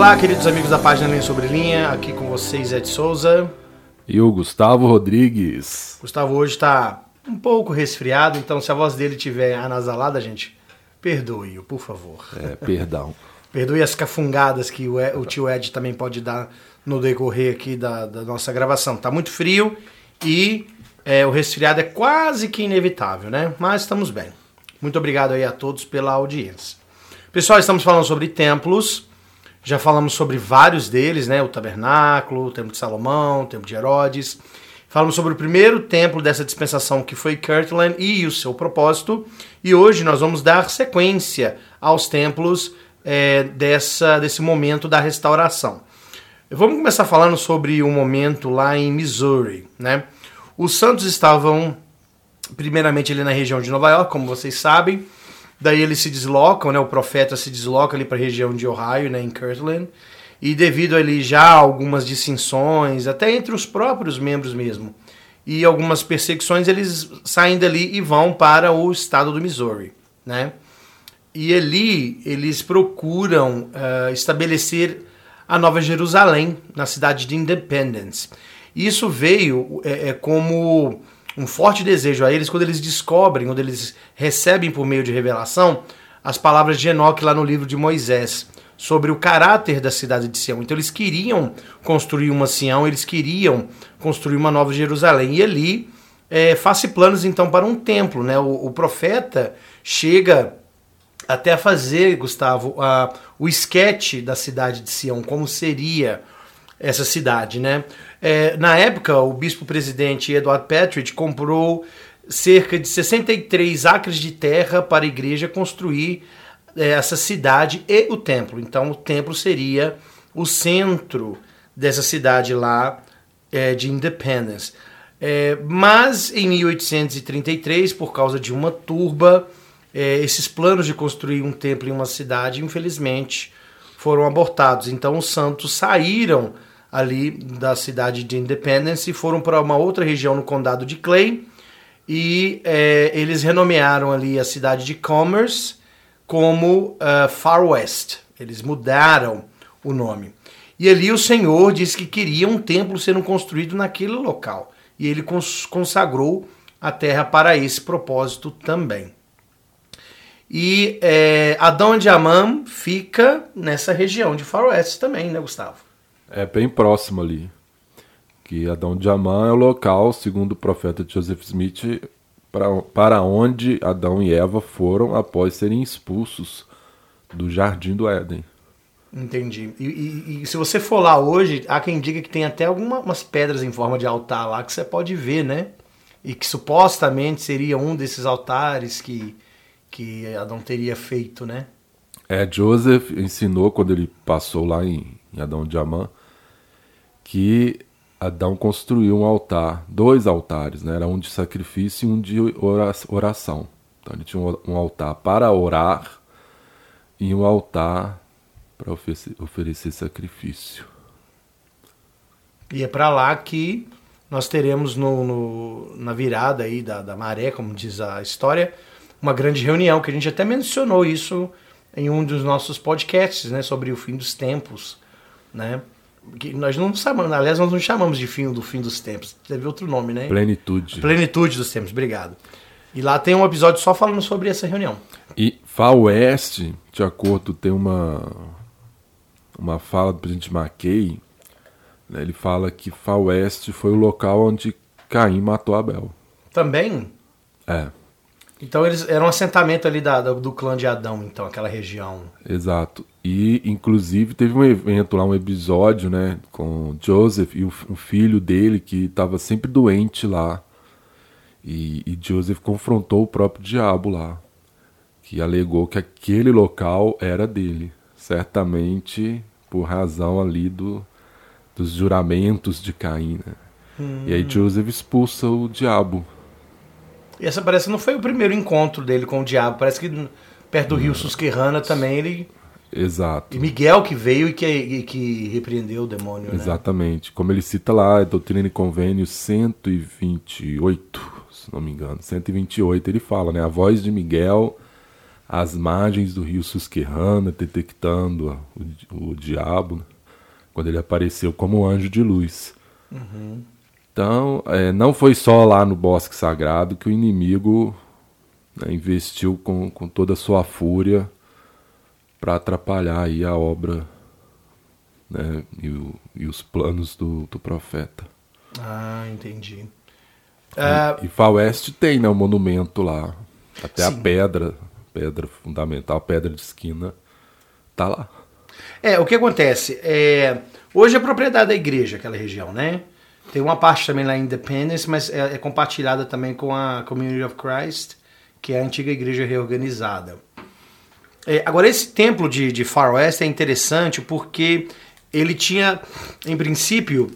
Olá, queridos amigos da página Linha Sobre Linha, aqui com vocês Ed Souza. E o Gustavo Rodrigues. Gustavo hoje está um pouco resfriado, então se a voz dele tiver anasalada, gente, perdoe-o, por favor. É, perdão. perdoe as cafungadas que o, Ed, o, tio Ed também pode dar no decorrer aqui da, da nossa gravação. Tá muito frio e é, o resfriado é quase que inevitável, né? Mas estamos bem. Muito obrigado aí a todos pela audiência. Pessoal, estamos falando sobre templos. Já falamos sobre vários deles, né? O tabernáculo, o templo de Salomão, o templo de Herodes. Falamos sobre o primeiro templo dessa dispensação que foi Kirtland e o seu propósito. E hoje nós vamos dar sequência aos templos é, dessa, desse momento da restauração. Vamos começar falando sobre o um momento lá em Missouri, né? Os santos estavam primeiramente ali na região de Nova York, como vocês sabem. Daí eles se deslocam, né? O profeta se desloca ali para a região de Ohio, né? Em Kirtland. E devido ali já algumas dissensões, até entre os próprios membros mesmo, e algumas perseguições, eles saem dali e vão para o estado do Missouri, né? E ali eles procuram uh, estabelecer a Nova Jerusalém, na cidade de Independence. Isso veio é, é, como um forte desejo a eles quando eles descobrem, quando eles recebem por meio de revelação as palavras de Enoque lá no livro de Moisés sobre o caráter da cidade de Sião. Então eles queriam construir uma Sião, eles queriam construir uma nova Jerusalém. E ali é, faz planos então para um templo. Né? O, o profeta chega até a fazer, Gustavo, a, o esquete da cidade de Sião, como seria essa cidade, né? É, na época, o bispo-presidente Edward Patridge comprou cerca de 63 acres de terra para a igreja construir é, essa cidade e o templo. Então, o templo seria o centro dessa cidade lá é, de Independence. É, mas em 1833, por causa de uma turba, é, esses planos de construir um templo em uma cidade, infelizmente, foram abortados. Então, os santos saíram ali da cidade de Independence e foram para uma outra região no condado de Clay e é, eles renomearam ali a cidade de Commerce como uh, Far West. Eles mudaram o nome. E ali o Senhor disse que queria um templo sendo construído naquele local. E ele cons consagrou a terra para esse propósito também. E é, Adão de Amam fica nessa região de Far West também, né, Gustavo? É bem próximo ali. Que Adão de Amã é o local, segundo o profeta Joseph Smith, para, para onde Adão e Eva foram após serem expulsos do jardim do Éden. Entendi. E, e, e, se você for lá hoje, há quem diga que tem até algumas pedras em forma de altar lá que você pode ver, né? E que supostamente seria um desses altares que, que Adão teria feito, né? É, Joseph ensinou quando ele passou lá em, em Adão de Amã que Adão construiu um altar, dois altares, né? era um de sacrifício e um de oração. Então ele tinha um altar para orar e um altar para oferecer, oferecer sacrifício. E é para lá que nós teremos no, no, na virada aí da, da maré, como diz a história, uma grande reunião, que a gente até mencionou isso em um dos nossos podcasts, né, sobre o fim dos tempos, né? Que nós não chamamos, aliás, nós não chamamos de fim do fim dos tempos. Teve outro nome, né? Plenitude. Plenitude dos tempos, obrigado. E lá tem um episódio só falando sobre essa reunião. E Far West, de acordo, tem uma uma fala do presidente McKay, né, ele fala que Far West foi o local onde Caim matou Abel. Também? É. Então eles eram um assentamento ali da, do clã de Adão, então, aquela região. Exato. E, inclusive, teve um evento lá, um episódio, né, com Joseph e o, um filho dele que estava sempre doente lá. E, e Joseph confrontou o próprio diabo lá, que alegou que aquele local era dele. Certamente por razão ali do, dos juramentos de Caim. Né? Hum. E aí Joseph expulsa o diabo e essa parece que não foi o primeiro encontro dele com o diabo. Parece que perto do rio Susquehanna também ele. Exato. E Miguel que veio e que, e que repreendeu o demônio. Né? Exatamente. Né? Como ele cita lá, Doutrina e Convênio 128, se não me engano. 128, ele fala, né? A voz de Miguel às margens do rio Susquehanna, detectando o, o diabo, né? quando ele apareceu como anjo de luz. Uhum. Então, é, não foi só lá no Bosque Sagrado que o inimigo né, investiu com, com toda a sua fúria para atrapalhar aí a obra né, e, o, e os planos do, do profeta. Ah, entendi. E, uh... e Far West tem né, um monumento lá, até Sim. a pedra, pedra fundamental, a pedra de esquina, tá lá. É, o que acontece? É, hoje é propriedade da igreja, aquela região, né? Tem uma parte também lá em Independence, mas é, é compartilhada também com a Community of Christ, que é a antiga igreja reorganizada. É, agora, esse templo de, de Far West é interessante porque ele tinha, em princípio,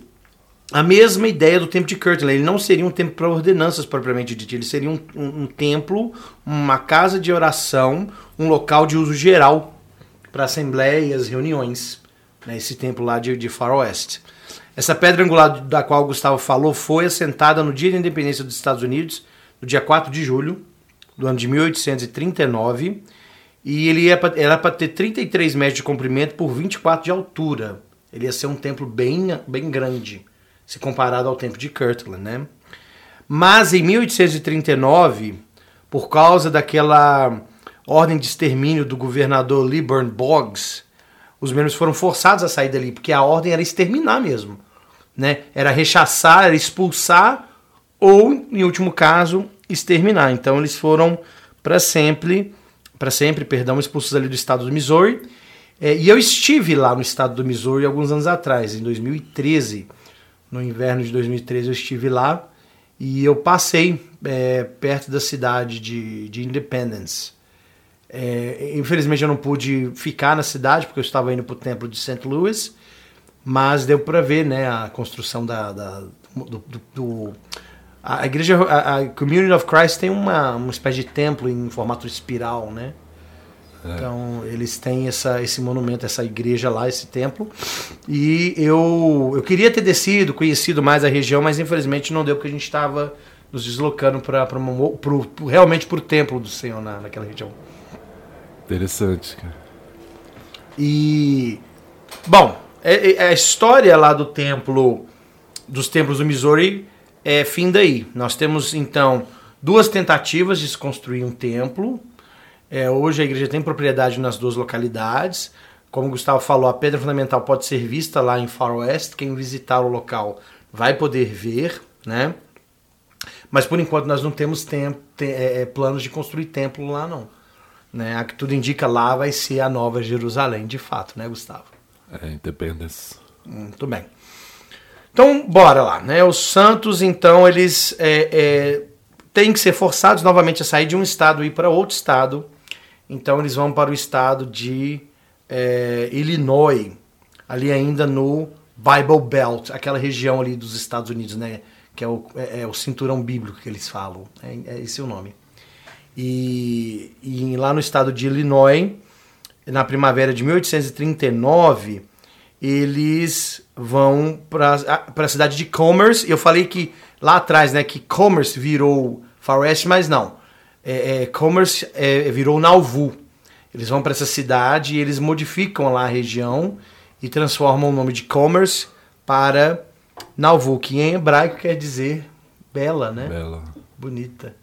a mesma ideia do templo de Kirtland. Ele não seria um templo para ordenanças propriamente dito, ele seria um, um, um, templo, uma casa de oração, um local de uso geral para assembleias, reuniões. Né, esse templo lá de, de Far West. Essa pedra angular da qual o Gustavo falou foi assentada no dia da independência dos Estados Unidos, no dia 4 de julho do ano de 1839 e ele era para ter 33 metros de comprimento por 24 de altura. Ele ia ser um templo bem, bem grande, se comparado ao templo de Kirtland, né? Mas em 1839, por causa daquela ordem de extermínio do governador Liburn Boggs, os membros foram forçados a sair dali, porque a ordem era exterminar mesmo. Né? Era rechaçar, era expulsar ou, em último caso, exterminar. Então eles foram para sempre para sempre, perdão, expulsos ali do estado do Missouri. É, e eu estive lá no estado do Missouri alguns anos atrás, em 2013. No inverno de 2013 eu estive lá e eu passei é, perto da cidade de, de Independence. É, infelizmente eu não pude ficar na cidade porque eu estava indo para o templo de St. Louis, mas deu para ver né, a construção da, da do, do, do a igreja, a, a, Community of Christ tem uma, uma espécie de templo em formato espiral, né? É. Então eles têm essa, esse monumento, essa igreja lá, esse templo. E eu, eu queria ter descido, conhecido mais a região, mas infelizmente não deu porque a gente estava nos deslocando para realmente para o templo do Senhor na, naquela região. Interessante, cara. E bom, é, é, a história lá do templo, dos templos do Missouri é, fim daí. Nós temos então duas tentativas de se construir um templo. É, hoje a igreja tem propriedade nas duas localidades. Como o Gustavo falou, a pedra fundamental pode ser vista lá em Far West. Quem visitar o local vai poder ver, né? Mas por enquanto nós não temos é, é, planos de construir templo lá não. Né? A que tudo indica lá vai ser a Nova Jerusalém, de fato, né, Gustavo? É, Independence. Muito bem. Então, bora lá, né? Os Santos, então, eles é, é, têm que ser forçados novamente a sair de um estado e ir para outro estado. Então, eles vão para o estado de é, Illinois, ali ainda no Bible Belt, aquela região ali dos Estados Unidos, né? Que é o, é, é o cinturão bíblico que eles falam. É, é esse o nome. E, e lá no estado de Illinois, na primavera de 1839 eles vão para a cidade de Commerce. Eu falei que lá atrás, né, que Commerce virou Far West, mas não. É, é, Commerce é, virou Nauvoo. Eles vão para essa cidade e eles modificam lá a região e transformam o nome de Commerce para Nauvoo, que em hebraico quer dizer bela, né? Bela. Bonita.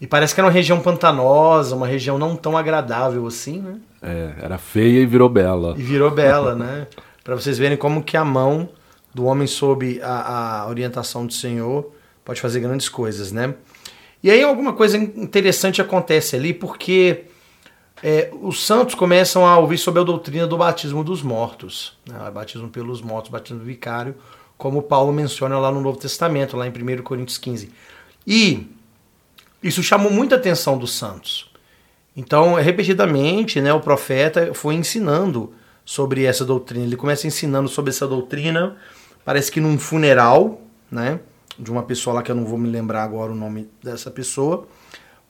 E parece que era uma região pantanosa, uma região não tão agradável assim, né? É, era feia e virou bela. E virou bela, né? para vocês verem como que a mão do homem sob a, a, orientação do Senhor pode fazer grandes coisas, né? E aí alguma coisa interessante acontece ali, porque é, os santos começam a ouvir sobre a doutrina do batismo dos mortos, né? batismo pelos mortos, batismo do vicário, como Paulo menciona lá no Novo Testamento, lá em 1 Coríntios 15. E isso chamou muita atenção dos santos. Então, repetidamente, né, o profeta foi ensinando sobre essa doutrina. Ele começa ensinando sobre essa doutrina, parece que num funeral, né? De uma pessoa lá que eu não vou me lembrar agora o nome dessa pessoa.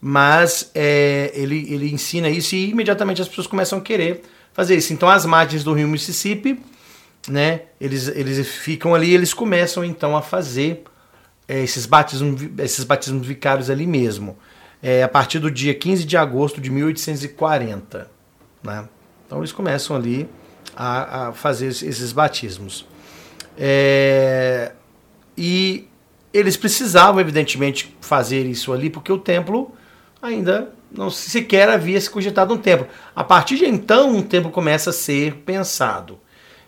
Mas é, ele, ele ensina isso e imediatamente as pessoas começam a querer fazer isso. Então, as margens do rio Mississippi, né? Eles, eles ficam ali eles começam então a fazer é, esses, batismos, esses batismos vicários ali mesmo. é, a partir do dia 15 de agosto de 1840. Né? Então eles começam ali a, a fazer esses batismos. É, e eles precisavam, evidentemente, fazer isso ali, porque o templo ainda não sequer havia se cogitado um templo. A partir de então, um templo começa a ser pensado.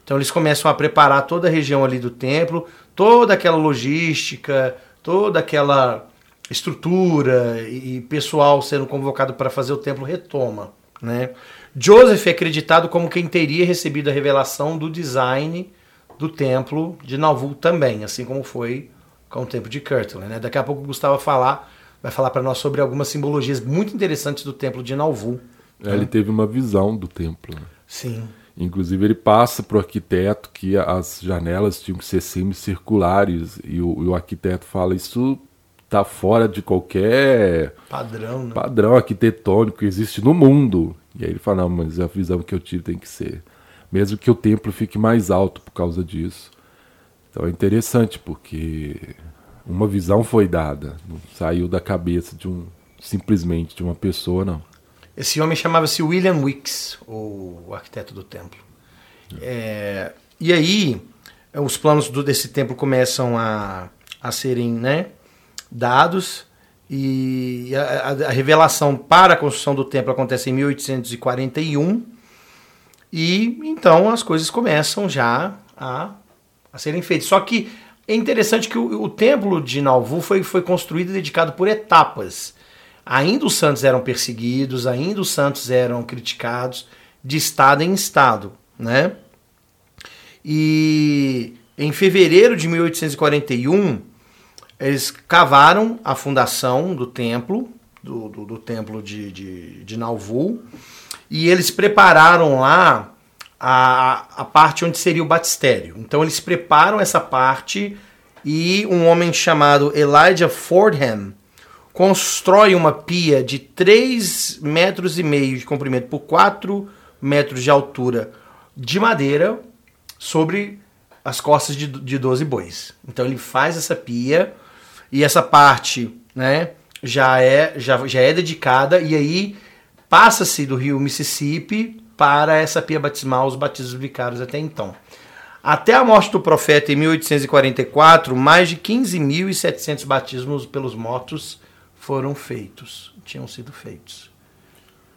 Então eles começam a preparar toda a região ali do templo, toda aquela logística, toda aquela estrutura e pessoal sendo convocado para fazer o templo retoma. Né? Joseph é acreditado como quem teria recebido a revelação do design do templo de Nauvoo também, assim como foi com o templo de Kirtland. Né? Daqui a pouco o Gustavo vai falar, vai falar para nós sobre algumas simbologias muito interessantes do templo de Nauvoo. É, né? Ele teve uma visão do templo. Né? Sim. Inclusive ele passa para o arquiteto que as janelas tinham que ser semicirculares e o, e o arquiteto fala isso está fora de qualquer padrão, né? padrão arquitetônico que existe no mundo. E aí ele fala, não, mas a visão que eu tive tem que ser. Mesmo que o templo fique mais alto por causa disso. Então é interessante porque uma visão foi dada, não saiu da cabeça de um simplesmente de uma pessoa, não. Esse homem chamava-se William Wicks, o arquiteto do templo. É, e aí os planos do, desse templo começam a, a serem né, dados e a, a, revelação para a construção do templo acontece em 1841 e então as coisas começam já a a serem feitos. Só que é interessante que o, o templo de Nauvoo foi, foi construído e dedicado por etapas. Ainda os santos eram perseguidos, ainda os santos eram criticados de estado em estado, né? E em fevereiro de 1841, eles cavaram a fundação do templo, do, do, do templo de, de, de Nauvoo, e eles prepararam lá a, a parte onde seria o batistério. Então eles preparam essa parte e um homem chamado Elijah Fordham constrói uma pia de 3 metros e meio de comprimento por 4 metros de altura de madeira sobre as costas de, de 12 bois. Então ele faz essa pia e essa parte né, já, é, já, já é dedicada e aí passa-se do rio Mississippi para essa pia batismal, os batismos vicários até então. Até a morte do profeta em 1844, mais de 15.700 batismos pelos mortos foram feitos, tinham sido feitos.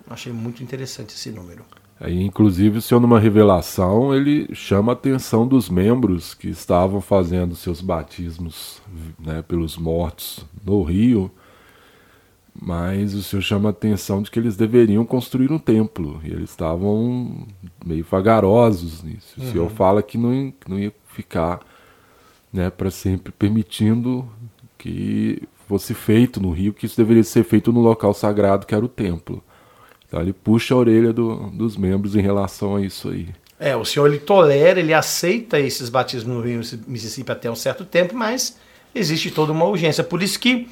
Achei muito interessante esse número. Aí, inclusive, o senhor, numa revelação, ele chama a atenção dos membros que estavam fazendo seus batismos né, pelos mortos no rio, mas o senhor chama a atenção de que eles deveriam construir um templo. E eles estavam meio vagarosos nisso. O uhum. senhor fala que não, que não ia ficar né, para sempre permitindo que fosse feito no rio, que isso deveria ser feito no local sagrado que era o templo. Então ele puxa a orelha do, dos membros em relação a isso aí. É, o senhor ele tolera, ele aceita esses batismos no rio Mississippi até um certo tempo, mas existe toda uma urgência. Por isso que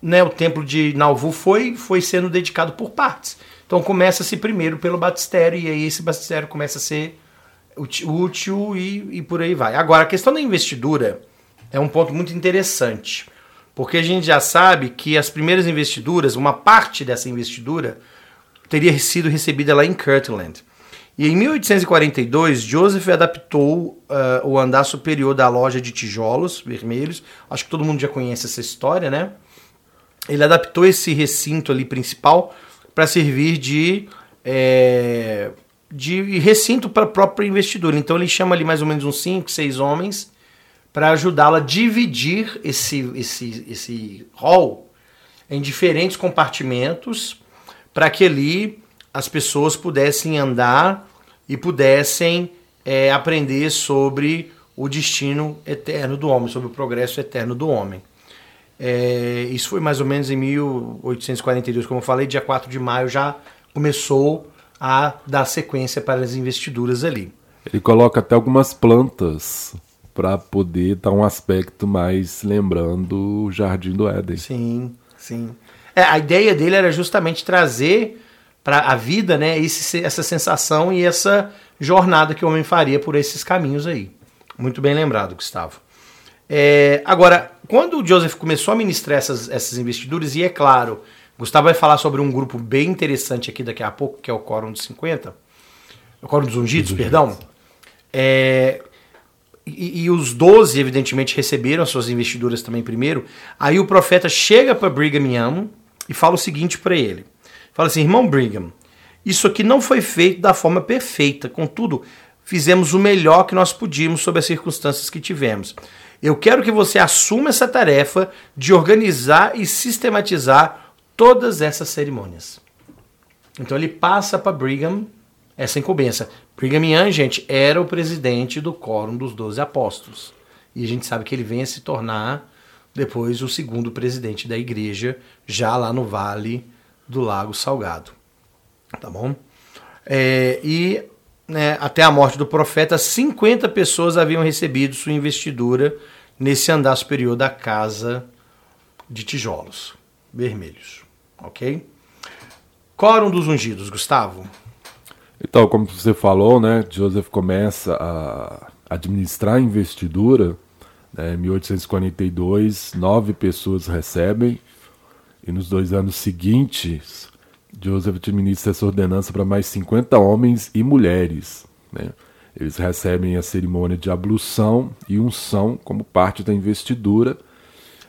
né, o templo de Nauvoo foi, foi sendo dedicado por partes. Então começa-se primeiro pelo batistério e aí esse batistério começa a ser útil e, e por aí vai. Agora, a questão da investidura é um ponto muito interessante, porque a gente já sabe que as primeiras investiduras, uma parte dessa investidura, teria sido recebida lá em Kirtland. E em 1842, Joseph adaptou uh, o andar superior da loja de tijolos vermelhos. Acho que todo mundo já conhece essa história, né? ele adaptou esse recinto ali principal para servir de, é, de recinto para o próprio investidor. Então ele chama ali mais ou menos uns 5, 6 homens para ajudá-lo a dividir esse, esse, esse hall em diferentes compartimentos para que ali as pessoas pudessem andar e pudessem é, aprender sobre o destino eterno do homem, sobre o progresso eterno do homem. É, isso foi mais ou menos em 1842, como eu falei, dia 4 de maio já começou a dar sequência para as investiduras ali. Ele coloca até algumas plantas para poder dar um aspecto mais lembrando o Jardim do Éden. Sim, sim. É, a ideia dele era justamente trazer para a vida né, esse, essa sensação e essa jornada que o homem faria por esses caminhos aí. Muito bem lembrado, Gustavo. É, agora, quando o Joseph começou a ministrar essas, essas investiduras, e é claro Gustavo vai falar sobre um grupo bem interessante aqui daqui a pouco, que é o Quórum dos 50. O Quórum dos Ungidos, dos perdão. É, e, e, os 12, evidentemente, receberam as suas investiduras também primeiro. Aí o profeta chega para Brigham Young e fala o seguinte para ele. Fala assim, irmão Brigham, isso aqui não foi feito da forma perfeita, contudo, fizemos o melhor que nós podíamos sob as circunstâncias que tivemos. Eu quero que você assuma essa tarefa de organizar e sistematizar todas essas cerimônias. Então ele passa para Brigham essa incumbência. Young, gente, era o presidente do Quórum dos Doze Apóstolos. E a gente sabe que ele vem a se tornar depois o segundo presidente da igreja, já lá no Vale do Lago Salgado. Tá bom? É, e né, até a morte do profeta, 50 pessoas haviam recebido sua investidura nesse andar superior da casa de tijolos vermelhos. Ok? Quórum dos ungidos, Gustavo. Então, como você falou, né, Joseph começa a administrar a investidura. Né, em 1842, nove pessoas recebem, e nos dois anos seguintes, Joseph administra essa ordenança para mais 50 homens e mulheres. Né? Eles recebem a cerimônia de ablução e unção como parte da investidura.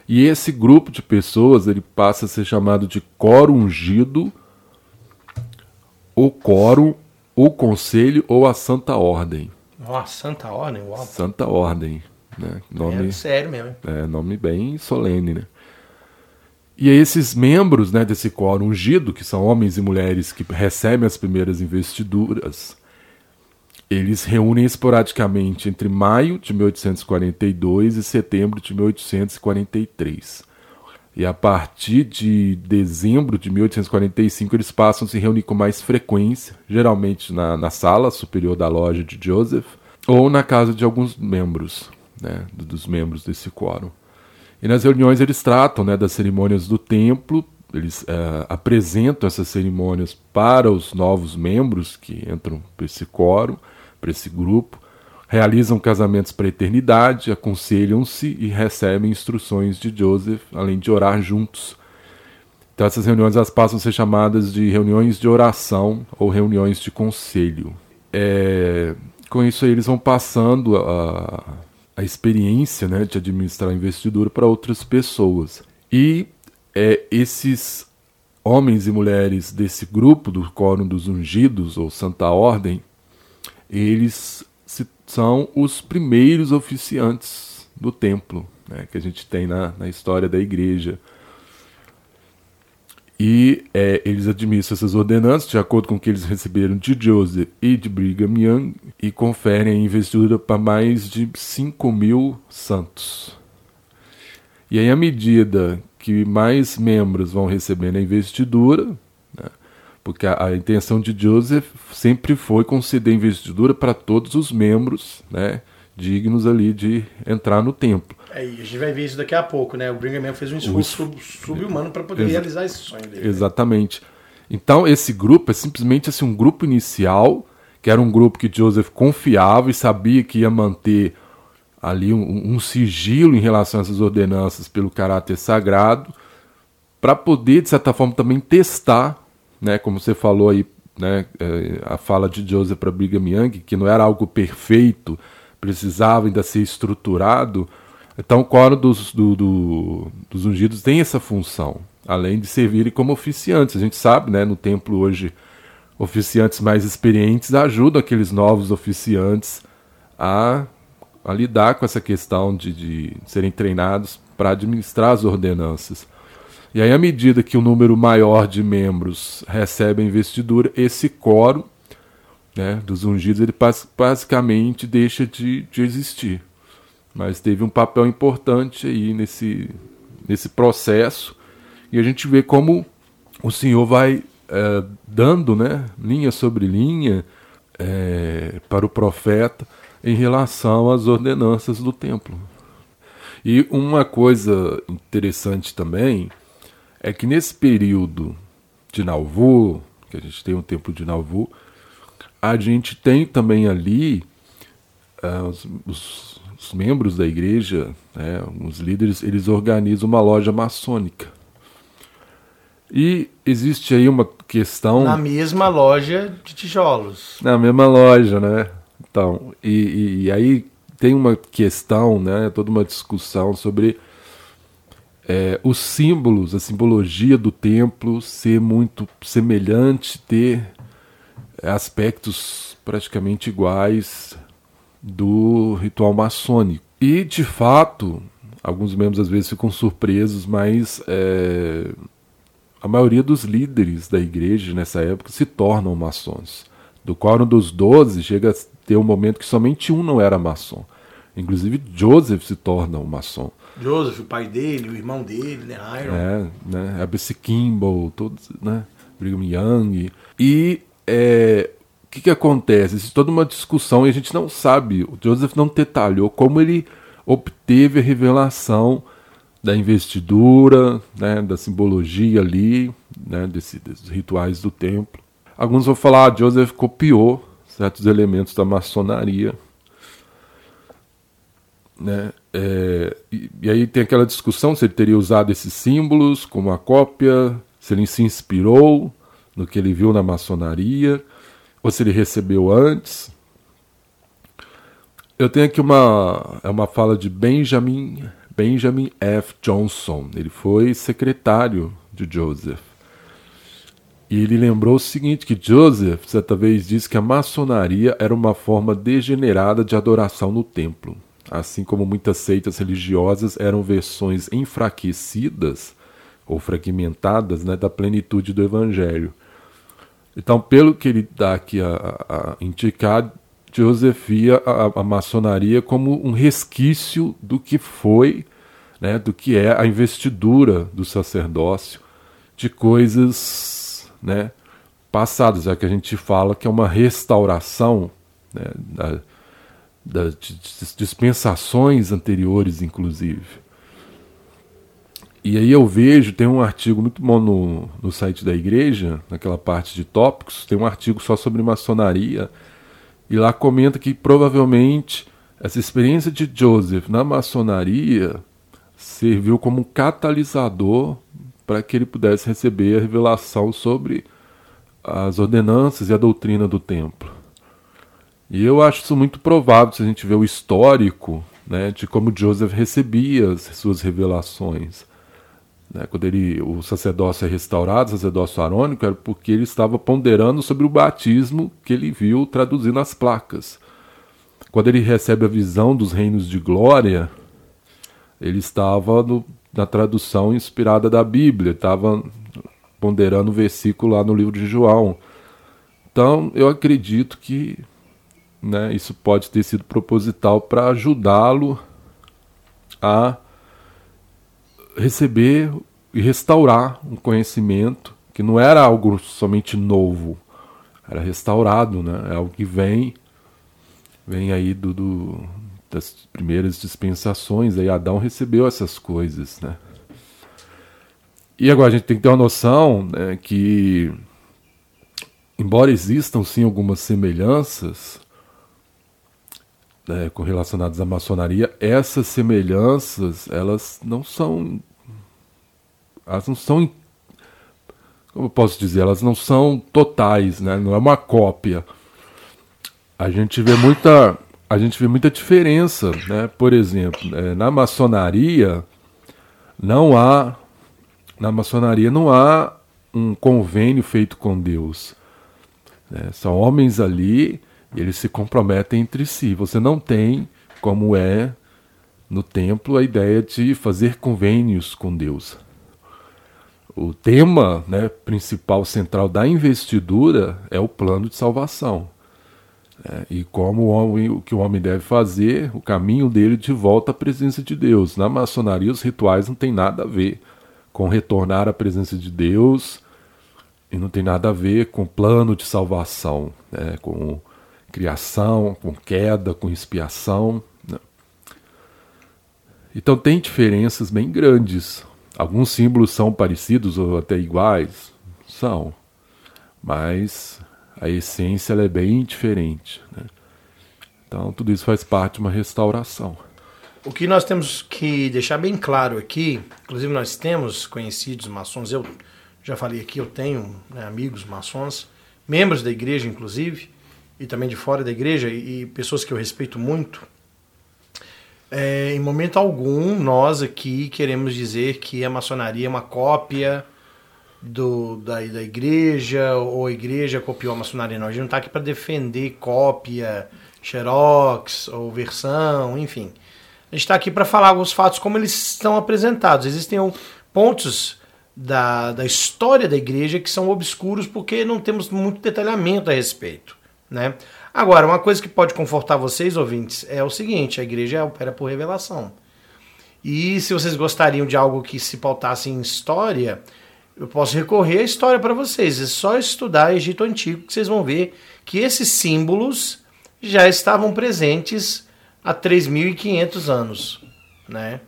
E esse grupo de pessoas ele passa a ser chamado de coro ungido, o coro, o conselho ou a santa ordem. Oh, Santa Ordem, uau. Santa Ordem. Né? Nome, é, sério mesmo. É, nome bem solene, né? E esses membros né, desse quórum ungido, que são homens e mulheres que recebem as primeiras investiduras, eles reúnem esporadicamente entre maio de 1842 e setembro de 1843. E a partir de dezembro de 1845 eles passam a se reunir com mais frequência, geralmente na, na sala superior da loja de Joseph ou na casa de alguns membros, né, dos membros desse quórum. E nas reuniões eles tratam né, das cerimônias do templo, eles é, apresentam essas cerimônias para os novos membros que entram para esse quórum, para esse grupo, realizam casamentos para a eternidade, aconselham-se e recebem instruções de Joseph, além de orar juntos. Então essas reuniões elas passam a ser chamadas de reuniões de oração ou reuniões de conselho. É, com isso aí eles vão passando a, a experiência né, de administrar a investidura para outras pessoas. E é, esses homens e mulheres desse grupo do Quórum dos Ungidos, ou Santa Ordem, eles são os primeiros oficiantes do templo né, que a gente tem na, na história da igreja. E é, eles administram essas ordenanças de acordo com o que eles receberam de Joseph e de Brigham Young e conferem a investidura para mais de 5 mil santos. E aí, à medida que mais membros vão recebendo a investidura, porque a, a, intenção de Joseph sempre foi conceder investidura para todos os membros né, dignos ali de entrar no templo. É, a gente vai ver isso daqui a pouco, né? O Brigham Young fez um esforço sub-humano para poder realizar esse sonho dele. Né? Exatamente. Né? Então, esse grupo é simplesmente assim, um grupo inicial, que era um grupo que Joseph confiava e sabia que ia manter ali um, um sigilo em relação a essas ordenanças pelo caráter sagrado, para poder, de certa forma, também testar, né, como você falou aí, né, é, a fala de Joseph para Brigham Young, que não era algo perfeito, precisava ainda ser estruturado, então, o quórum dos, do, do, dos ungidos tem essa função, além de servirem como oficiantes. A gente sabe, né, no templo hoje, oficiantes mais experientes ajudam aqueles novos oficiantes a, a lidar com essa questão de, de serem treinados para administrar as ordenanças. E aí, à medida que o um número maior de membros recebe a investidura, esse quórum né, dos ungidos ele basicamente deixa de, de existir mas teve um papel importante aí nesse, nesse processo. E a gente vê como o Senhor vai é, dando né, linha sobre linha é, para o profeta em relação às ordenanças do templo. E uma coisa interessante também é que nesse período de Nauvoo, que a gente tem um templo de Nauvoo, a gente tem também ali uh, os, os os membros da igreja, né, os líderes, eles organizam uma loja maçônica. E existe aí uma questão. Na mesma loja de tijolos. Na mesma loja, né? Então, e, e, e aí tem uma questão, né? Toda uma discussão sobre é, os símbolos, a simbologia do templo ser muito semelhante, ter aspectos praticamente iguais do ritual maçônico. E, de fato, alguns membros às vezes ficam surpresos, mas é, a maioria dos líderes da igreja nessa época se tornam maçons. Do qual um dos doze chega a ter um momento que somente um não era maçom. Inclusive Joseph se torna um maçom. Joseph, o pai dele, o irmão dele, né? Iron. É, né? Abc Kimball, todos, né? Brigham Young. E é, o que, que acontece? Existe toda uma discussão e a gente não sabe. O Joseph não detalhou como ele obteve a revelação da investidura, né, da simbologia ali, né, desse, desses rituais do templo. Alguns vão falar, ah, Joseph copiou certos elementos da maçonaria. Né, é, e, e, aí tem aquela discussão se ele teria usado esses símbolos como a cópia, se ele se inspirou no que ele viu na maçonaria, ou se ele recebeu antes. Eu tenho aqui uma, é uma fala de Benjamin, Benjamin F. Johnson. Ele foi secretário de Joseph. E ele lembrou o seguinte, que Joseph certa vez disse que a maçonaria era uma forma degenerada de adoração no templo. Assim como muitas seitas religiosas eram versões enfraquecidas ou fragmentadas né, da plenitude do evangelho. Então, pelo que ele dá aqui a, a indicar, Joseph via a, a, maçonaria como um resquício do que foi, né, do que é a investidura do sacerdócio, de coisas né, passadas, já que a gente fala que é uma restauração né, da, das dispensações anteriores, inclusive. E aí eu vejo, tem um artigo muito bom no, no site da igreja, naquela parte de tópicos, tem um artigo só sobre maçonaria, e lá comenta que provavelmente essa experiência de Joseph na maçonaria serviu como um catalisador para que ele pudesse receber a revelação sobre as ordenanças e a doutrina do templo. E eu acho isso muito provável se a gente vê o histórico né, de como Joseph recebia as suas revelações. Né, quando ele, o sacerdócio é restaurado, o sacerdócio arônico, era porque ele estava ponderando sobre o batismo que ele viu traduzindo nas placas. Quando ele recebe a visão dos reinos de glória, ele estava no, na tradução inspirada da Bíblia, estava ponderando o versículo lá no livro de João. Então, eu acredito que né, isso pode ter sido proposital para ajudá-lo a receber e restaurar um conhecimento que não era algo somente novo, era restaurado, né? É algo que vem vem aí do, do das primeiras dispensações, aí Adão recebeu essas coisas, né? E agora a gente tem que ter uma noção né, que, embora existam sim algumas semelhanças né, relacionadas à maçonaria, essas semelhanças elas não são elas não são. Como eu posso dizer? Elas não são totais, né? Não é uma cópia. A gente vê muita. A gente vê muita diferença, né? Por exemplo, é, na maçonaria não há na maçonaria não há um convênio feito com Deus. Né? São homens ali, eles se comprometem entre si. Você não tem, como é no templo, a ideia de fazer convênios com Deus o tema né, principal, central da investidura é o plano de salvação. É, e como o, homem, o que o homem deve fazer, o caminho dele de volta à presença de Deus. Na maçonaria, os rituais não tem nada a ver com retornar à presença de Deus e não tem nada a ver com plano de salvação, né, com criação, com queda, com expiação. Né. Então tem diferenças bem grandes Alguns símbolos são parecidos ou até iguais? São. Mas a essência é bem diferente. Né? Então, tudo isso faz parte de uma restauração. O que nós temos que deixar bem claro aqui, inclusive nós temos conhecidos maçons, eu já falei aqui, eu tenho né, amigos maçons, membros da igreja, inclusive, e também de fora da igreja, e, e pessoas que eu respeito muito. É, em momento algum, nós aqui queremos dizer que a maçonaria é uma cópia do, da, da igreja, ou a igreja copiou a maçonaria. Não, a gente não está aqui para defender cópia, xerox, ou versão, enfim. A gente está aqui para falar alguns fatos como eles estão apresentados. Existem pontos da, da história da igreja que são obscuros porque não temos muito detalhamento a respeito. Né? Agora, uma coisa que pode confortar vocês, ouvintes, é o seguinte: a igreja opera por revelação. E se vocês gostariam de algo que se pautasse em história, eu posso recorrer à história para vocês. É só estudar Egito Antigo que vocês vão ver que esses símbolos já estavam presentes há 3.500 anos, né?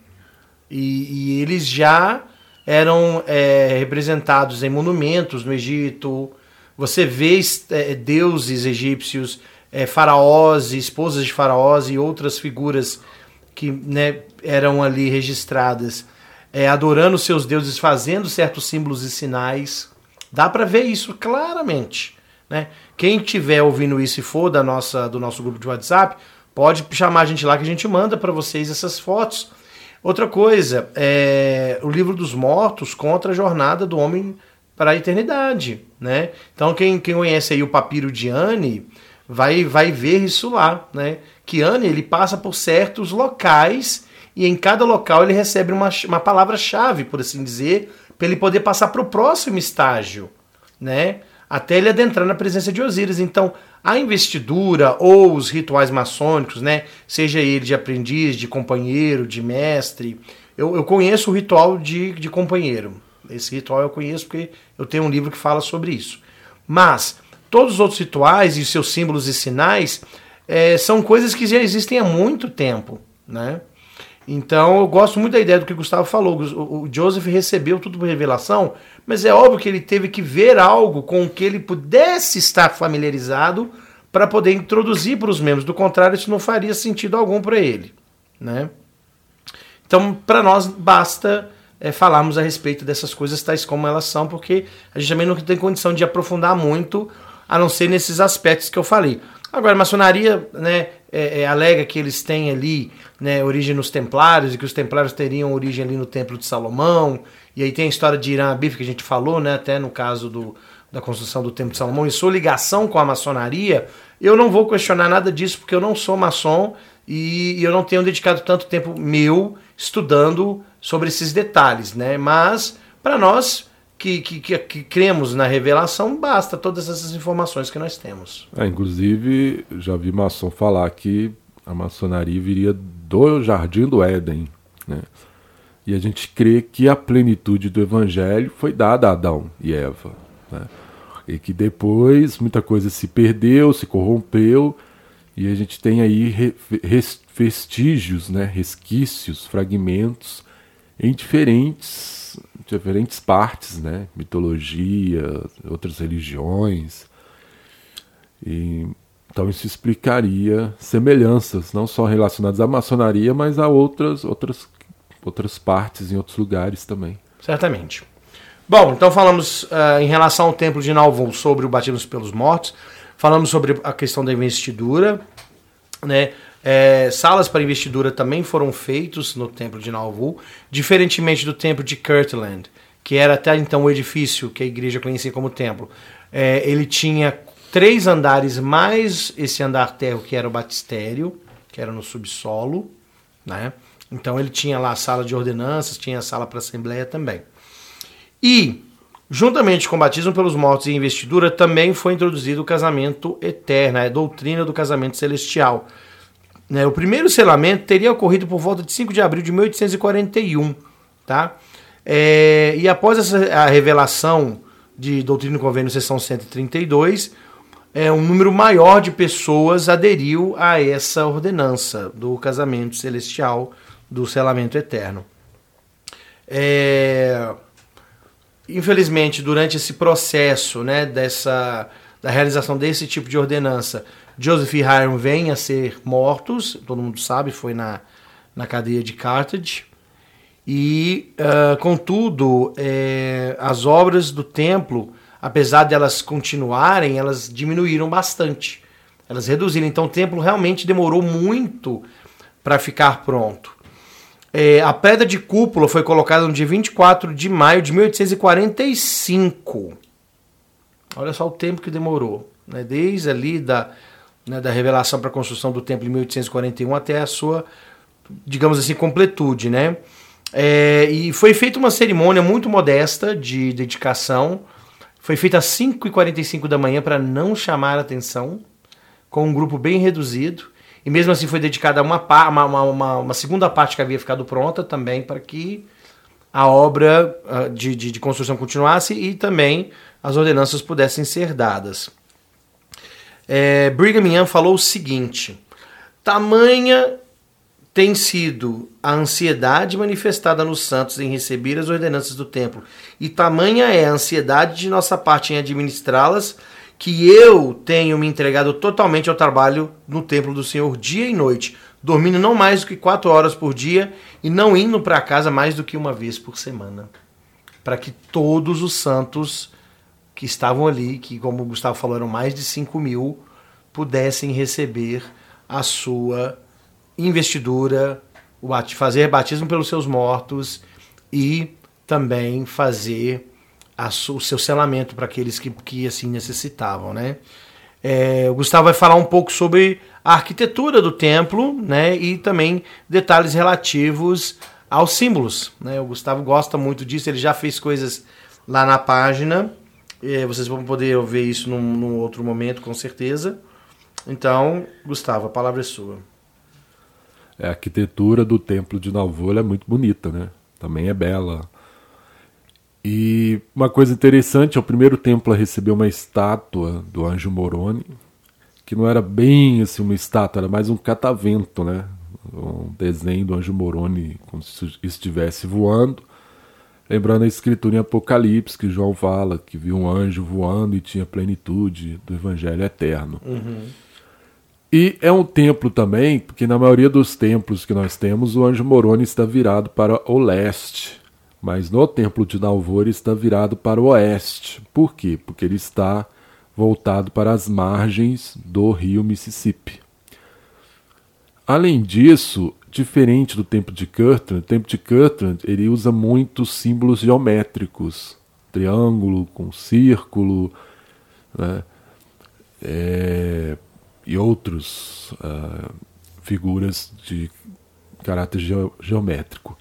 E, e eles já eram é, representados em monumentos no Egito. Você vê é, deuses egípcios, é, faraós, esposas de faraós e outras figuras que né, eram ali registradas, é, adorando seus deuses, fazendo certos símbolos e sinais. Dá para ver isso claramente. Né? Quem tiver ouvindo isso e for da nossa, do nosso grupo de WhatsApp, Pode chamar a gente lá que a gente manda para vocês essas fotos. Outra coisa, é o livro dos mortos contra a jornada do homem para a eternidade, né? Então quem, quem conhece aí o papiro de Anne vai, vai ver isso lá, né? Que Anne ele passa por certos locais e em cada local ele recebe uma, uma palavra-chave, por assim dizer, para ele poder passar para o próximo estágio, né? Até ele adentrar na presença de Osíris. Então, a investidura ou os rituais maçônicos, né? Seja ele de aprendiz, de companheiro, de mestre. Eu, eu conheço o ritual de, de companheiro. Esse ritual eu conheço porque eu tenho um livro que fala sobre isso. Mas todos os outros rituais e seus símbolos e sinais é, são coisas que já existem há muito tempo, né? Então eu gosto muito da ideia do que o Gustavo falou. O, Joseph recebeu tudo por revelação, mas é óbvio que ele teve que ver algo com o que ele pudesse estar familiarizado para poder introduzir para os membros. Do contrário, isso não faria sentido algum para ele. Né? Então, para nós, basta é, falarmos a respeito dessas coisas tais como elas são, porque a gente também não tem condição de aprofundar muito, a não ser nesses aspectos que eu falei. Agora, a maçonaria né, é, é, alega que eles têm ali né, origem nos templários e que os templários teriam origem ali no Templo de Salomão. E aí tem a história de Irã Abif que a gente falou, né, até no caso do, da construção do Templo de Salomão, e sua ligação com a maçonaria. Eu não vou questionar nada disso porque eu não sou maçom e, e eu não tenho dedicado tanto tempo meu estudando sobre esses detalhes, né? Mas para nós que, que, que, que, cremos na revelação, basta todas essas informações que nós temos. É, inclusive, já vi maçom falar que a maçonaria viria do Jardim do Éden. Né? E a gente crê que a plenitude do evangelho foi dada a Adão e Eva. Né? E que depois muita coisa se perdeu, se corrompeu, e a gente tem aí vestígios, né? resquícios, fragmentos em diferentes diferentes partes, né? Mitologia, outras religiões. E, então isso explicaria semelhanças, não só relacionadas à maçonaria, mas a outras, outras, outras partes em outros lugares também. Certamente. Bom, então falamos uh, em relação ao templo de Nauvoo sobre o batismo pelos mortos, falamos sobre a questão da investidura, né? É, salas para investidura também foram feitos no templo de Nauvoo, diferentemente do templo de Kirtland, que era até então o edifício que a igreja conhecia como templo. É, ele tinha três andares mais esse andar terro que era o batistério, que era no subsolo, né? Então ele tinha lá a sala de ordenanças, tinha a sala para assembleia também. E Juntamente com o batismo pelos mortos e investidura, também foi introduzido o casamento eterno, a doutrina do casamento celestial, né, o primeiro selamento teria ocorrido por volta de 5 de abril de 1841. Tá? É, e após essa, a revelação de Doutrina e Convênio, seção 132, é, um número maior de pessoas aderiu a essa ordenança do casamento celestial, do selamento eterno. É, infelizmente, durante esse processo né, dessa, da realização desse tipo de ordenança, Joseph e Hiram vêm a ser mortos, todo mundo sabe, foi na, na cadeia de Carthage. E, uh, contudo, é, as obras do templo, apesar de elas continuarem, elas diminuíram bastante. Elas reduziram. Então, o templo realmente demorou muito para ficar pronto. É, a pedra de cúpula foi colocada no dia 24 de maio de 1845. Olha só o tempo que demorou. Né? Desde ali da, né, da revelação para a construção do templo em 1841 até a sua, digamos assim, completude. Né? É, e foi feita uma cerimônia muito modesta de dedicação. Foi feita às 5h45 da manhã para não chamar atenção, com um grupo bem reduzido. E mesmo assim foi dedicada uma, uma, uma, uma segunda parte que havia ficado pronta também para que a obra uh, de, de, de, construção continuasse e também as ordenanças pudessem ser dadas. É, Brigham Young falou o seguinte: tamanha tem sido a ansiedade manifestada nos santos em receber as ordenanças do templo, e tamanha é a ansiedade de nossa parte em administrá-las que eu tenho me entregado totalmente ao trabalho no templo do Senhor dia e noite, dormindo não mais do que quatro horas por dia e não indo para casa mais do que uma vez por semana, para que todos os santos que estavam ali, que como o Gustavo falou eram mais de 5 mil, pudessem receber a sua investidura, fazer batismo pelos seus mortos e também fazer o seu selamento para aqueles que, que assim necessitavam, né? É, o Gustavo vai falar um pouco sobre a arquitetura do templo, né? E também detalhes relativos aos símbolos, né? O Gustavo gosta muito disso, ele já fez coisas lá na página. É, vocês vão poder ver isso num, num, outro momento, com certeza. Então, Gustavo, a palavra é sua. É, a arquitetura do templo de Nalvola é muito bonita, né? Também é bela. E uma coisa interessante, é o primeiro templo a receber uma estátua do Anjo Moroni, que não era bem assim uma estátua, era mais um catavento, né? Um desenho do Anjo Moroni como se estivesse voando. Lembrando a escritura em Apocalipse, que João fala que viu um anjo voando e tinha plenitude do Evangelho eterno. Uhum. E é um templo também, porque na maioria dos templos que nós temos, o anjo Moroni está virado para o leste mas no templo de Nalvor está virado para o oeste. Por quê? Porque ele está voltado para as margens do rio Mississippi. Além disso, diferente do templo de Kirtland, o templo de Kirtland ele usa muitos símbolos geométricos, triângulo com círculo, né? é, e outros uh, figuras de caráter geométrico.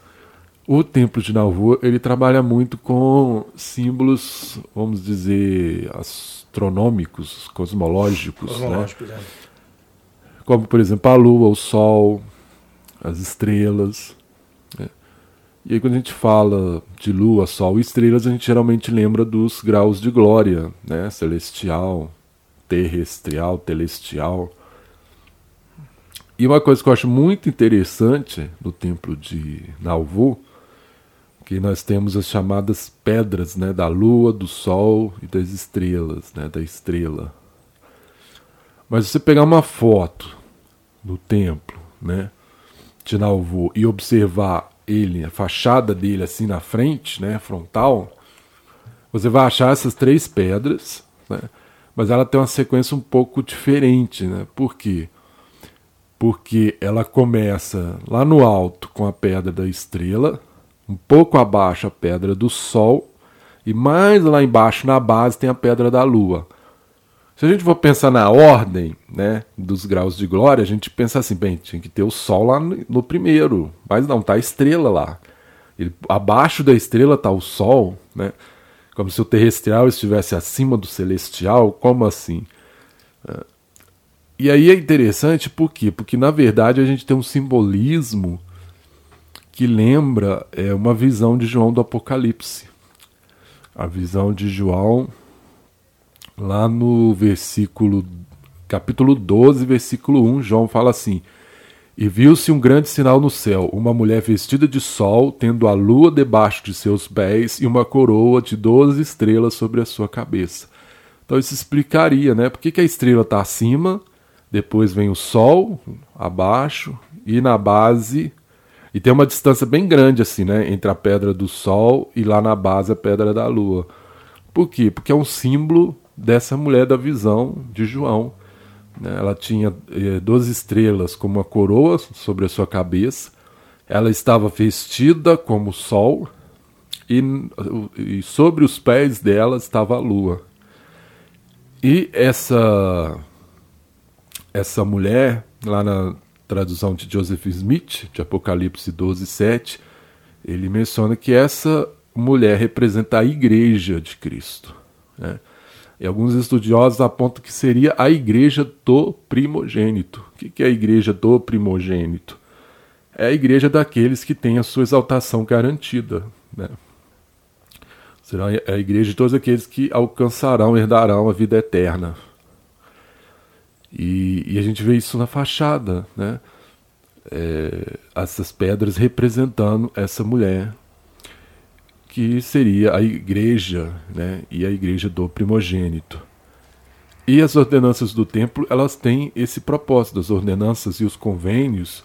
O templo de Nauvoo, ele trabalha muito com símbolos, vamos dizer, astronômicos, cosmológicos, né? cosmológicos né? É. Como, por exemplo, a lua, o sol, as estrelas. Né? E aí, quando a gente fala de lua, sol e estrelas, a gente geralmente lembra dos graus de glória, né? Celestial, terrestrial, telestial. E uma coisa que eu acho muito interessante no templo de Nauvoo que nós temos as chamadas pedras né, da lua, do sol e das estrelas, né, da estrela. Mas se você pegar uma foto do templo né, de Nauvoo e observar ele, a fachada dele assim na frente, né, frontal, você vai achar essas três pedras, né, mas ela tem uma sequência um pouco diferente. Né, por quê? Porque ela começa lá no alto com a pedra da estrela, um pouco abaixo a pedra do Sol e mais lá embaixo na base tem a pedra da Lua. Se a gente for pensar na ordem né, dos graus de glória, a gente pensa assim, bem, tinha que ter o Sol lá no, primeiro, mas não, tá a estrela lá. Ele, abaixo da estrela está o Sol, né? Como se o terrestrial estivesse acima do celestial, como assim? É, e aí é interessante por quê? Porque na verdade a gente tem um simbolismo que lembra é, uma visão de João do Apocalipse. A visão de João, lá no versículo, capítulo 12, versículo 1, João fala assim: E viu-se um grande sinal no céu, uma mulher vestida de sol, tendo a lua debaixo de seus pés e uma coroa de doze estrelas sobre a sua cabeça. Então isso explicaria, né? Por que, que a estrela está acima, depois vem o sol abaixo, e na base E tem uma distância bem grande, assim, né? Entre a pedra do sol e lá na base a pedra da lua. Por quê? Porque é um símbolo dessa mulher da visão de João. Né? Ela tinha eh, duas estrelas como uma coroa sobre a sua cabeça. Ela estava vestida como o sol e, e sobre os pés dela estava a lua. E essa essa mulher, lá na tradução de Joseph Smith, de Apocalipse 12, 7, ele menciona que essa mulher representa a igreja de Cristo. Né? E alguns estudiosos apontam que seria a igreja do primogênito. O que é a igreja do primogênito? É a igreja daqueles que têm a sua exaltação garantida. Né? Será a igreja de todos aqueles que alcançarão, herdarão a vida eterna. E, e a gente vê isso na fachada, né? É, essas pedras representando essa mulher que seria a igreja, né? E a igreja do primogênito. E as ordenanças do templo, elas têm esse propósito. As ordenanças e os convênios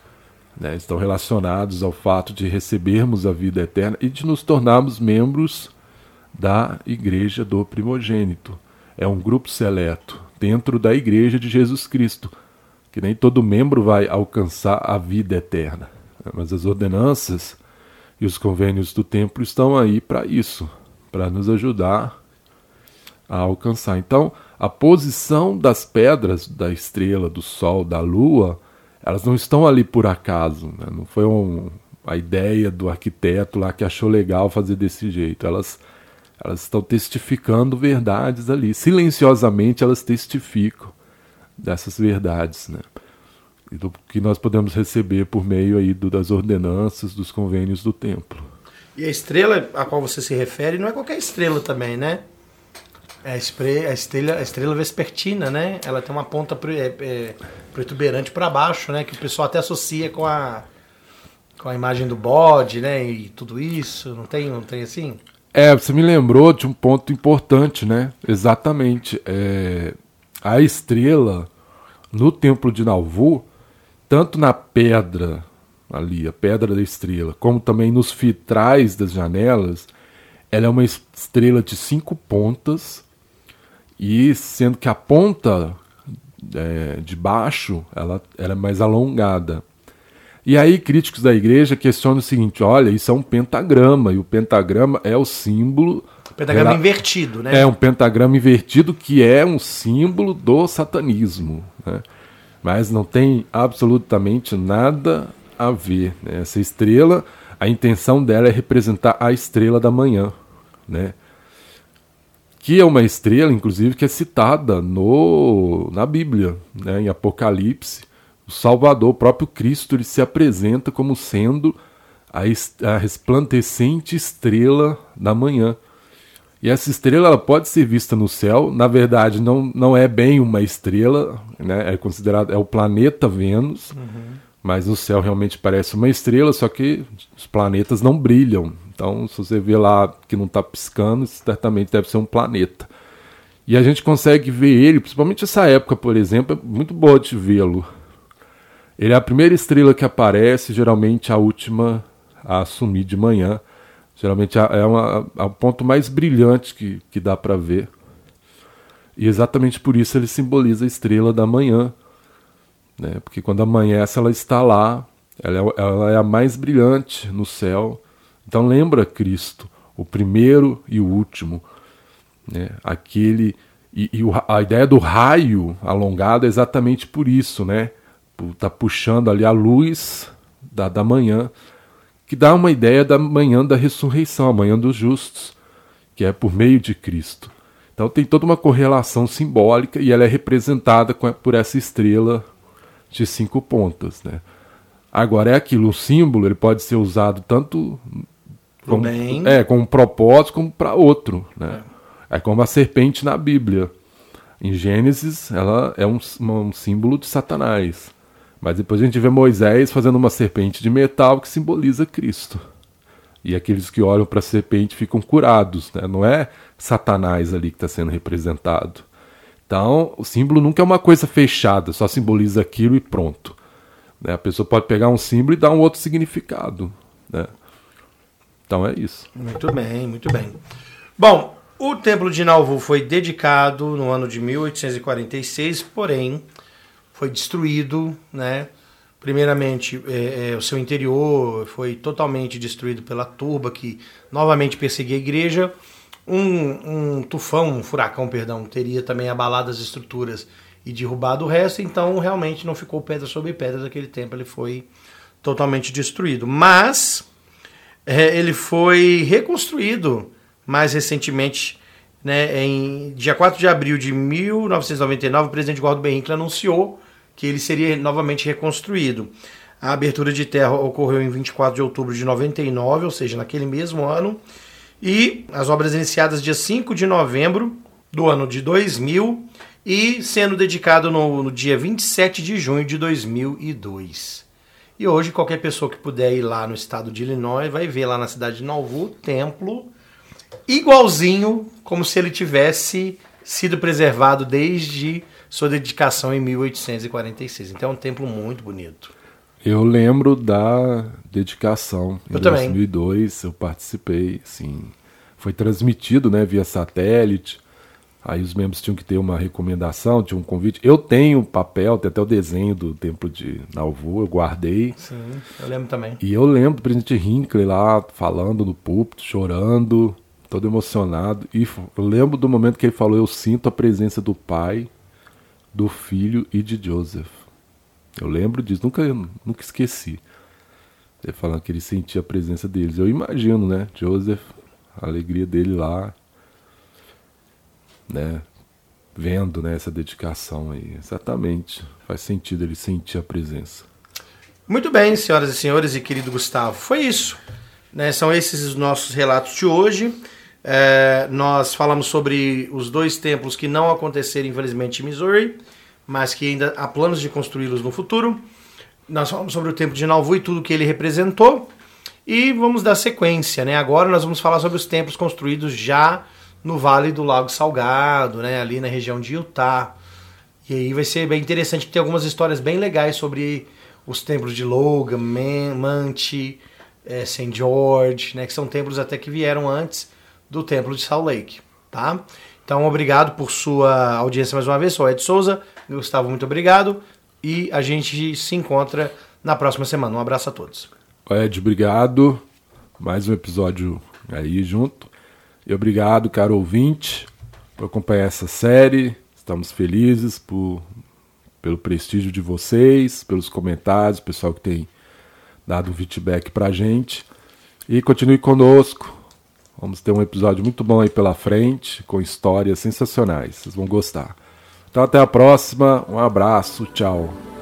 né, estão relacionados ao fato de recebermos a vida eterna e de nos tornarmos membros da igreja do primogênito. É um grupo seleto dentro da igreja de Jesus Cristo, que nem todo membro vai alcançar a vida eterna. Mas as ordenanças e os convênios do templo estão aí para isso, para nos ajudar a alcançar. Então, a posição das pedras, da estrela, do sol, da lua, elas não estão ali por acaso. Né? Não foi um, a ideia do arquiteto lá que achou legal fazer desse jeito. Elas elas estão testificando verdades ali. Silenciosamente elas testificam dessas verdades, né? E do que nós podemos receber por meio aí do, das ordenanças, dos convênios do templo. E a estrela a qual você se refere não é qualquer estrela também, né? É a, estrela, a estrela vespertina, né? Ela tem uma ponta é, é, protuberante para baixo, né? Que o pessoal até associa com a com a imagem do bode, né? E tudo isso. Não tem, não tem assim? É, você me lembrou de um ponto importante, né? Exatamente. É, a estrela no templo de Nauvoo, tanto na pedra ali, a pedra da estrela, como também nos vitrais das janelas, ela é uma estrela de cinco pontas e sendo que a ponta é, de baixo ela, ela é mais alongada. E aí críticos da igreja questionam o seguinte: olha, isso é um pentagrama, e o pentagrama é o símbolo. Pentagrama era, invertido, né? É um pentagrama invertido que é um símbolo do satanismo. Né? Mas não tem absolutamente nada a ver. Né? Essa estrela, a intenção dela é representar a estrela da manhã. Né? Que é uma estrela, inclusive, que é citada no, na Bíblia, né? em Apocalipse o Salvador, o próprio Cristo, ele se apresenta como sendo a, a resplandecente estrela da manhã. E essa estrela ela pode ser vista no céu, na verdade não, não é bem uma estrela, né? é considerado é o planeta Vênus, uhum. mas no céu realmente parece uma estrela, só que os planetas não brilham. Então, se você vê lá que não está piscando, certamente deve ser um planeta. E a gente consegue ver ele, principalmente essa época, por exemplo, é muito boa de vê-lo. Ele é a primeira estrela que aparece, geralmente a última a assumir de manhã. Geralmente é, é o ponto mais brilhante que, que dá para ver. E exatamente por isso ele simboliza a estrela da manhã. Né? Porque quando amanhece, ela está lá, ela é, ela é a mais brilhante no céu. Então lembra Cristo, o primeiro e o último. Né? Aquele. E, e a ideia do raio alongado é exatamente por isso, né? está puxando ali a luz da, da manhã, que dá uma ideia da manhã da ressurreição, a manhã dos justos, que é por meio de Cristo. Então tem toda uma correlação simbólica e ela é representada por essa estrela de cinco pontas. Né? Agora é aquilo, o símbolo ele pode ser usado tanto como, é, com um propósito como para outro. Né? É. é como a serpente na Bíblia. Em Gênesis, ela é um, um símbolo de Satanás. Mas depois a gente vê Moisés fazendo uma serpente de metal que simboliza Cristo. E aqueles que olham para a serpente ficam curados, né? não é Satanás ali que está sendo representado. Então, o símbolo nunca é uma coisa fechada, só simboliza aquilo e pronto. Né? A pessoa pode pegar um símbolo e dar um outro significado. Né? Então é isso. Muito bem, muito bem. Bom, o Templo de Nauvoo foi dedicado no ano de 1846, porém foi destruído, né? Primeiramente, é, é, o seu interior foi totalmente destruído pela turba que novamente perseguia a igreja. Um, um tufão, um furacão, perdão, teria também abalado as estruturas e derrubado o resto, então realmente não ficou pedra sobre pedra daquele tempo, ele foi totalmente destruído. Mas é, ele foi reconstruído mais recentemente, né, em dia 4 de abril de 1999, o presidente Gordon Ben Hinckley anunciou que ele seria novamente reconstruído. A abertura de terra ocorreu em 24 de outubro de 99, ou seja, naquele mesmo ano, e as obras iniciadas dia 5 de novembro do ano de 2000 e sendo dedicado no, no dia 27 de junho de 2002. E hoje qualquer pessoa que puder ir lá no estado de Illinois vai ver lá na cidade de Nauvoo templo igualzinho como se ele tivesse sido preservado desde sua dedicação em 1846. Então é um templo muito bonito. Eu lembro da dedicação. Em eu 2002 também. eu participei, assim, foi transmitido, né, via satélite. Aí os membros tinham que ter uma recomendação, tinha um convite. Eu tenho papel, tem até o desenho do templo de Nauvoo, eu guardei. Sim, eu lembro também. E eu lembro do presidente Hinckley lá falando no púlpito, chorando, todo emocionado. E eu lembro do momento que ele falou: Eu sinto a presença do pai do filho e de Joseph. Eu lembro disso, nunca, nunca esqueci. Ele falando que ele sentia a presença deles. Eu imagino, né? Joseph, a alegria dele lá, né? Vendo né, essa dedicação aí. Exatamente. Faz sentido ele sentir a presença. Muito bem, senhoras e senhores e querido Gustavo. Foi isso. Né? São esses os nossos relatos de hoje. É, nós falamos sobre os dois templos que não aconteceram, infelizmente, em Missouri, mas que ainda há planos de construí-los no futuro. Nós falamos sobre o templo de Nauvoo e tudo que ele representou. E vamos dar sequência, né? Agora nós vamos falar sobre os templos construídos já no Vale do Lago Salgado, né? Ali na região de Utah. E aí vai ser bem interessante, ter algumas histórias bem legais sobre os templos de Logan, Man, Manti, é, St. George, né? Que são templos até que vieram antes do Templo de Salt Lake, tá? Então, obrigado por sua audiência mais uma vez. Sou Ed Souza. Gustavo, muito obrigado. E a gente se encontra na próxima semana. Um abraço a todos. Ed, obrigado. Mais um episódio aí junto. E obrigado, caro ouvinte, por acompanhar essa série. Estamos felizes por, pelo prestígio de vocês, pelos comentários, pessoal que tem dado feedback pra gente. E continue conosco. Vamos ter um episódio muito bom aí pela frente, com histórias sensacionais. Vocês vão gostar. Então até a próxima. Um abraço. Tchau.